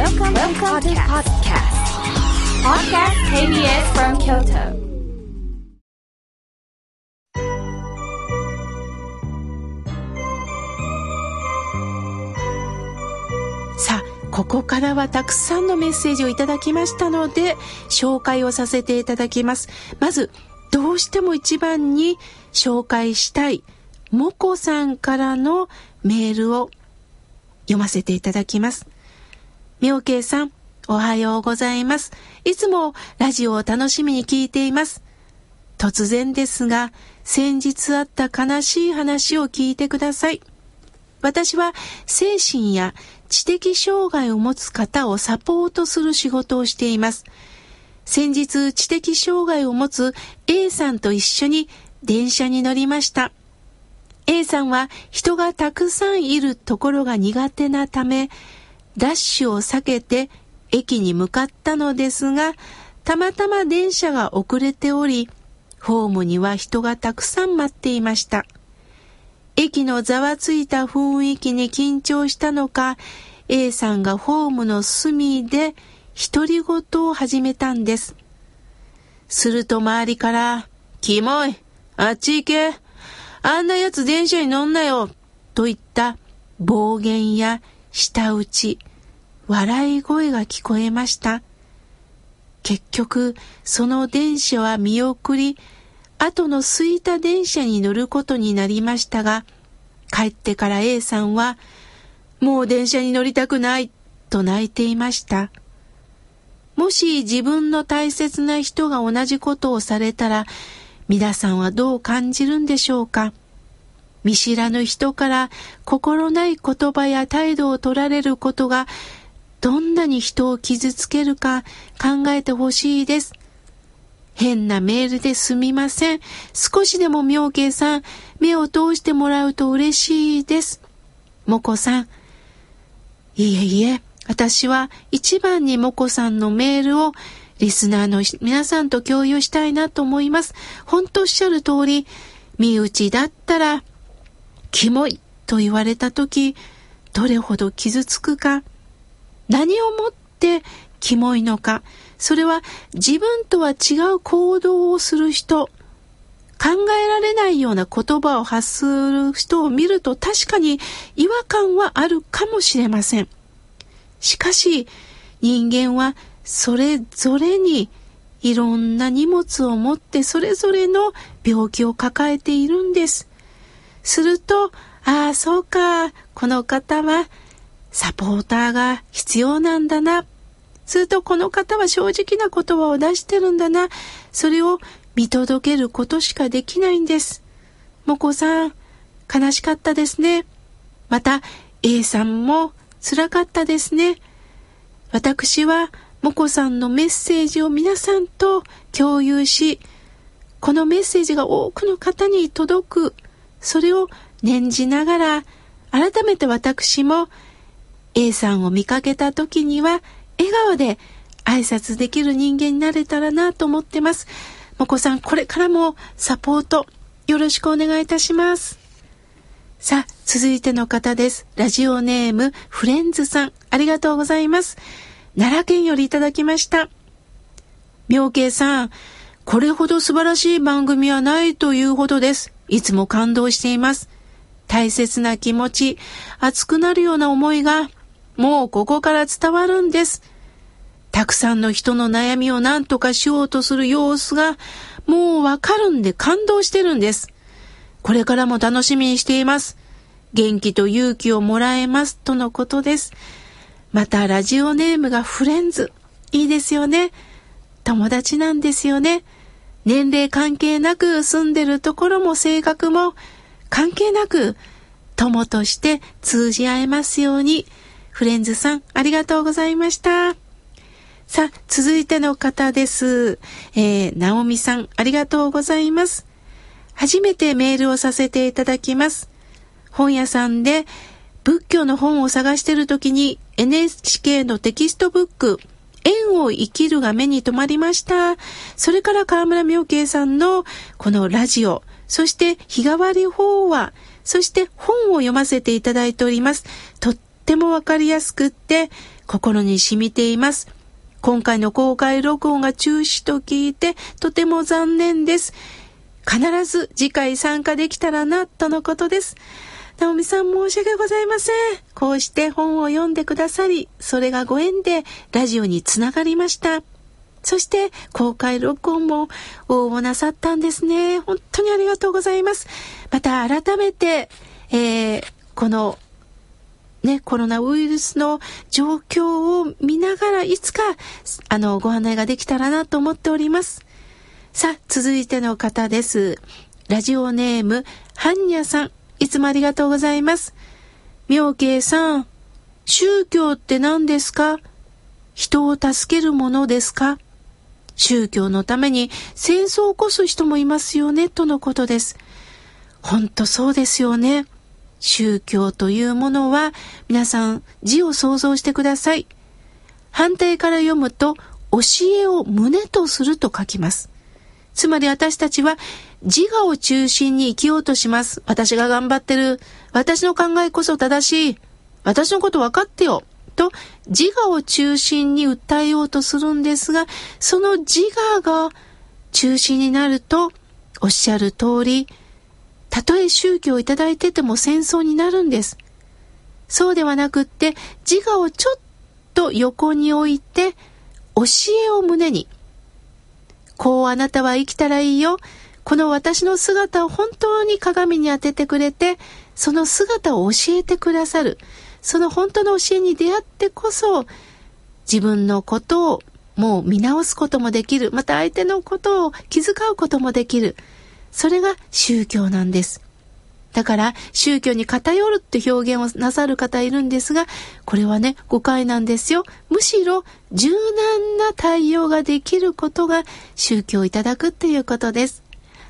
Welcome, Welcome to podcast. Podcast KBS from Kyoto. さあ、ここからはたくさんのメッセージをいただきましたので、紹介をさせていただきます。まず、どうしても一番に紹介したい、もこさんからのメールを読ませていただきます。みょうけいさん、おはようございます。いつもラジオを楽しみに聞いています。突然ですが、先日あった悲しい話を聞いてください。私は精神や知的障害を持つ方をサポートする仕事をしています。先日知的障害を持つ A さんと一緒に電車に乗りました。A さんは人がたくさんいるところが苦手なため、ダッシュを避けて駅に向かったのですが、たまたま電車が遅れており、ホームには人がたくさん待っていました。駅のざわついた雰囲気に緊張したのか、A さんがホームの隅で独り言を始めたんです。すると周りから、キモいあっち行けあんなやつ電車に乗んなよといった暴言や舌打ち、笑い声が聞こえました。結局、その電車は見送り、後の空いた電車に乗ることになりましたが、帰ってから A さんは、もう電車に乗りたくないと泣いていました。もし自分の大切な人が同じことをされたら、皆さんはどう感じるんでしょうか？見知らぬ人から心ない言葉や態度を取られることがどんなに人を傷つけるか考えてほしいです。変なメールですみません。少しでも妙慶さん、目を通してもらうと嬉しいです。もこさん。いえいえ、私は一番にもこさんのメールをリスナーの皆さんと共有したいなと思います。本当おっしゃる通り、身内だったら、キモいと言われた時、どれほど傷つくか、何をもってキモいのか、それは自分とは違う行動をする人、考えられないような言葉を発する人を見ると確かに違和感はあるかもしれません。しかし人間はそれぞれにいろんな荷物を持ってそれぞれの病気を抱えているんです。すると、ああ、そうか、この方はサポーターが必要なんだな。するとこの方は正直な言葉を出してるんだな。それを見届けることしかできないんです。もこさん、悲しかったですね。また、A さんも辛かったですね。私は、もこさんのメッセージを皆さんと共有し、このメッセージが多くの方に届く、それを念じながら、改めて私も A さんを見かけた時には、笑顔で挨拶できる人間になれたらなと思ってます。もこさん、これからもサポートよろしくお願いいたします。さあ、続いての方です。ラジオネーム、フレンズさん、ありがとうございます。奈良県よりいただきました。妙慶さん、これほど素晴らしい番組はないというほどです。いつも感動しています。大切な気持ち、熱くなるような思いが、もうここから伝わるんです。たくさんの人の悩みを何とかしようとする様子がもうわかるんで感動してるんです。これからも楽しみにしています。元気と勇気をもらえますとのことです。またラジオネームがフレンズ。いいですよね。友達なんですよね。年齢関係なく住んでるところも性格も関係なく友として通じ合えますように。フレンズさん、ありがとうございました。さあ、続いての方です。えー、ナオミさん、ありがとうございます。初めてメールをさせていただきます。本屋さんで仏教の本を探している時に NHK のテキストブック、縁を生きるが目に留まりました。それから川村妙慶さんのこのラジオ、そして日替わり法話、そして本を読ませていただいております。とってもわかりやすくって心に染みています。今回の公開録音が中止と聞いてとても残念です。必ず次回参加できたらな、とのことです。ナオミさん申し訳ございません。こうして本を読んでくださり、それがご縁でラジオにつながりました。そして公開録音も応募なさったんですね。本当にありがとうございます。また改めて、えー、このね、コロナウイルスの状況を見ながらいつか、あの、ご案内ができたらなと思っております。さあ、続いての方です。ラジオネーム、ハンニャさん。いつもありがとうございます。妙慶さん、宗教って何ですか？人を助けるものですか？宗教のために戦争を起こす人もいますよね、とのことです。ほんとそうですよね。宗教というものは、皆さん字を想像してください。反対から読むと、教えを胸とすると書きます。つまり私たちは自我を中心に生きようとします。私が頑張ってる。私の考えこそ正しい。私のこと分かってよ。と自我を中心に訴えようとするんですが、その自我が中心になると、おっしゃる通り、たとえ宗教をいただいてても戦争になるんです。そうではなくって、自我をちょっと横に置いて、教えを胸に、こうあなたは生きたらいいよ。この私の姿を本当に鏡に当ててくれて、その姿を教えてくださる。その本当の教えに出会ってこそ、自分のことをもう見直すこともできる。また相手のことを気遣うこともできる。それが宗教なんです。だから宗教に偏るって表現をなさる方いるんですが、これはね、誤解なんですよ。むしろ柔軟な対応ができることが宗教をいただくっていうことです。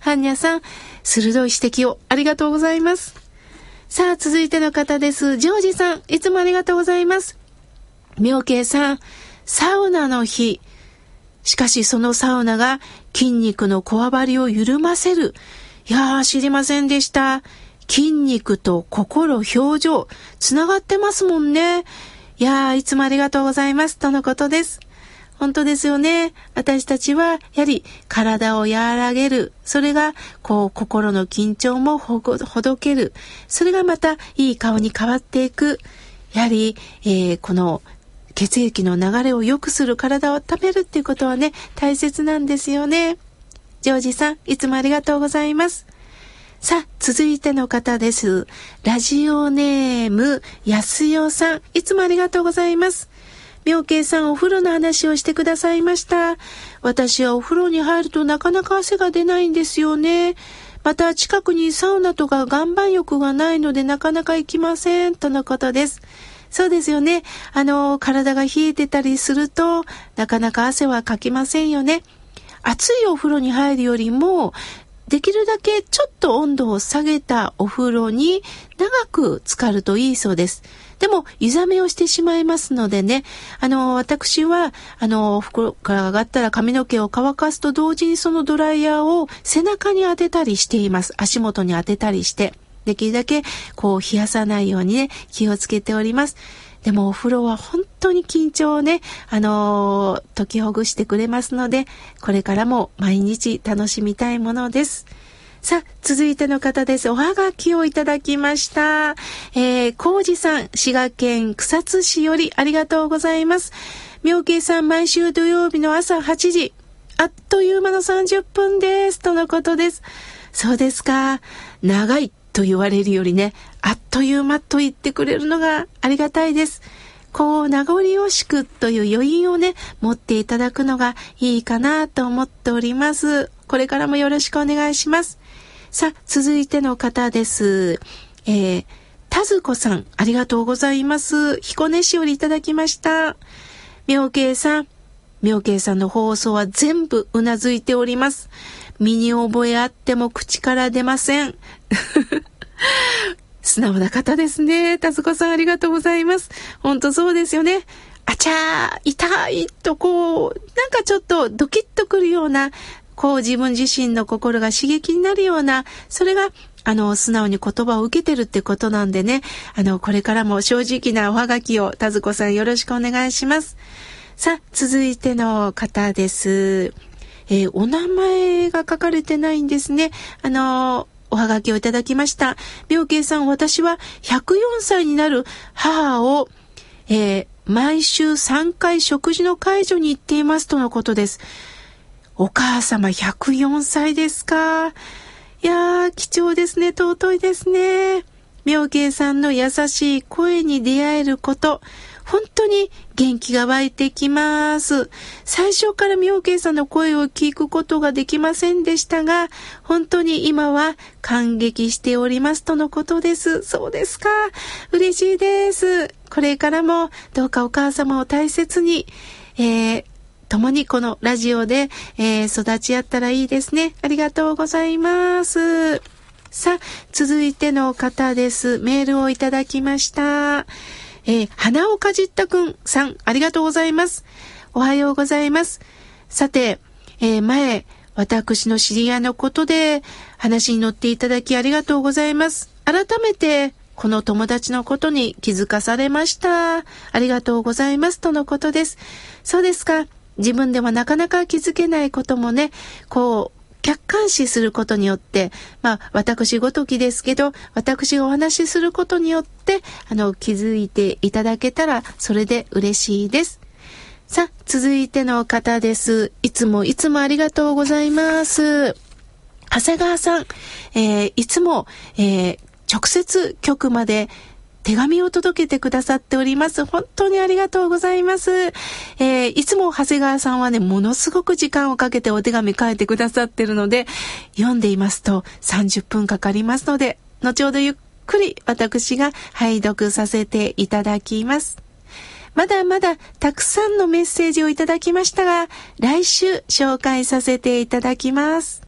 ハンニャさん、鋭い指摘をありがとうございます。さあ、続いての方です。ジョージさん、いつもありがとうございます。妙慶さん、サウナの日。しかしそのサウナが筋肉のこわばりを緩ませる。いやー、知りませんでした。筋肉と心、表情、つながってますもんね。いやー、いつもありがとうございます。とのことです。本当ですよね。私たちは、やはり体を和らげる。それが、こう、心の緊張もほどける。それがまた、いい顔に変わっていく。やはり、えー、この、血液の流れを良くする体を温めるっていうことはね、大切なんですよね。ジョージさん、いつもありがとうございます。さあ、続いての方です。ラジオネーム、やすよさん、いつもありがとうございます。妙慶さんお風呂の話をしてくださいました。私はお風呂に入るとなかなか汗が出ないんですよね。また近くにサウナとか岩盤浴がないのでなかなか行きません。とのことです。そうですよね。あの、体が冷えてたりすると、なかなか汗はかきませんよね。暑いお風呂に入るよりも、できるだけちょっと温度を下げたお風呂に長く浸かるといいそうです。でも、湯冷めをしてしまいますのでね、あの、私は、あの、袋から上がったら髪の毛を乾かすと同時にそのドライヤーを背中に当てたりしています。足元に当てたりして。できるだけ、こう、冷やさないようにね、気をつけております。でもお風呂は本当に緊張をね、あのー、解きほぐしてくれますので、これからも毎日楽しみたいものです。さあ、続いての方です。おはがきをいただきました。えー、コウさん、滋賀県草津市よりありがとうございます。妙慶さん、毎週土曜日の朝8時、あっという間の30分です。とのことです。そうですか。長いと言われるよりね、あっという間と言ってくれるのがありがたいです。こう、名残惜しくという余韻をね、持っていただくのがいいかなと思っております。これからもよろしくお願いします。さあ、続いての方です。えー、たずこさん、ありがとうございます。彦根市よりいただきました。妙慶さん、妙慶さんの放送は全部うなずいております。身に覚えあっても口から出ません。素直な方ですね。たずこさんありがとうございます。ほんとそうですよね。あちゃー、痛いとこう、なんかちょっとドキッとくるような、こう自分自身の心が刺激になるような、それがあの、素直に言葉を受けてるってことなんでね、あの、これからも正直なおはがきを、田津子さんよろしくお願いします。さあ、続いての方です。えー、お名前が書かれてないんですね。あのおはがきをいただきました。妙慶さん、私は104歳になる母を、えー、毎週3回食事の介助に行っていますとのことです。お母様104歳ですか？いやー、貴重ですね。尊いですね。妙慶さんの優しい声に出会えること。本当に元気が湧いてきます。最初から妙慶さんの声を聞くことができませんでしたが、本当に今は感激しておりますとのことです。そうですか。嬉しいです。これからもどうかお母様を大切に、えー共にこのラジオで、えー、育ち合ったらいいですね。ありがとうございます。さあ、続いての方です。メールをいただきました。えー、花をかじったくんさん、ありがとうございます。おはようございます。さて、えー、前、私の知り合いのことで話に乗っていただきありがとうございます。改めて、この友達のことに気づかされました。ありがとうございます。とのことです。そうですか。自分ではなかなか気づけないこともね、こう、客観視することによって、まあ、私ごときですけど、私がお話しすることによって、あの、気づいていただけたら、それで嬉しいです。さあ、続いての方です。いつもいつもありがとうございます。長谷川さん、えー、いつも、えー、直接局まで手紙を届けてくださっております。本当にありがとうございます。えー、いつも長谷川さんはね、ものすごく時間をかけてお手紙書いてくださってるので、読んでいますと30分かかりますので、後ほどゆっくり私が拝読させていただきます。まだまだたくさんのメッセージをいただきましたが、来週紹介させていただきます。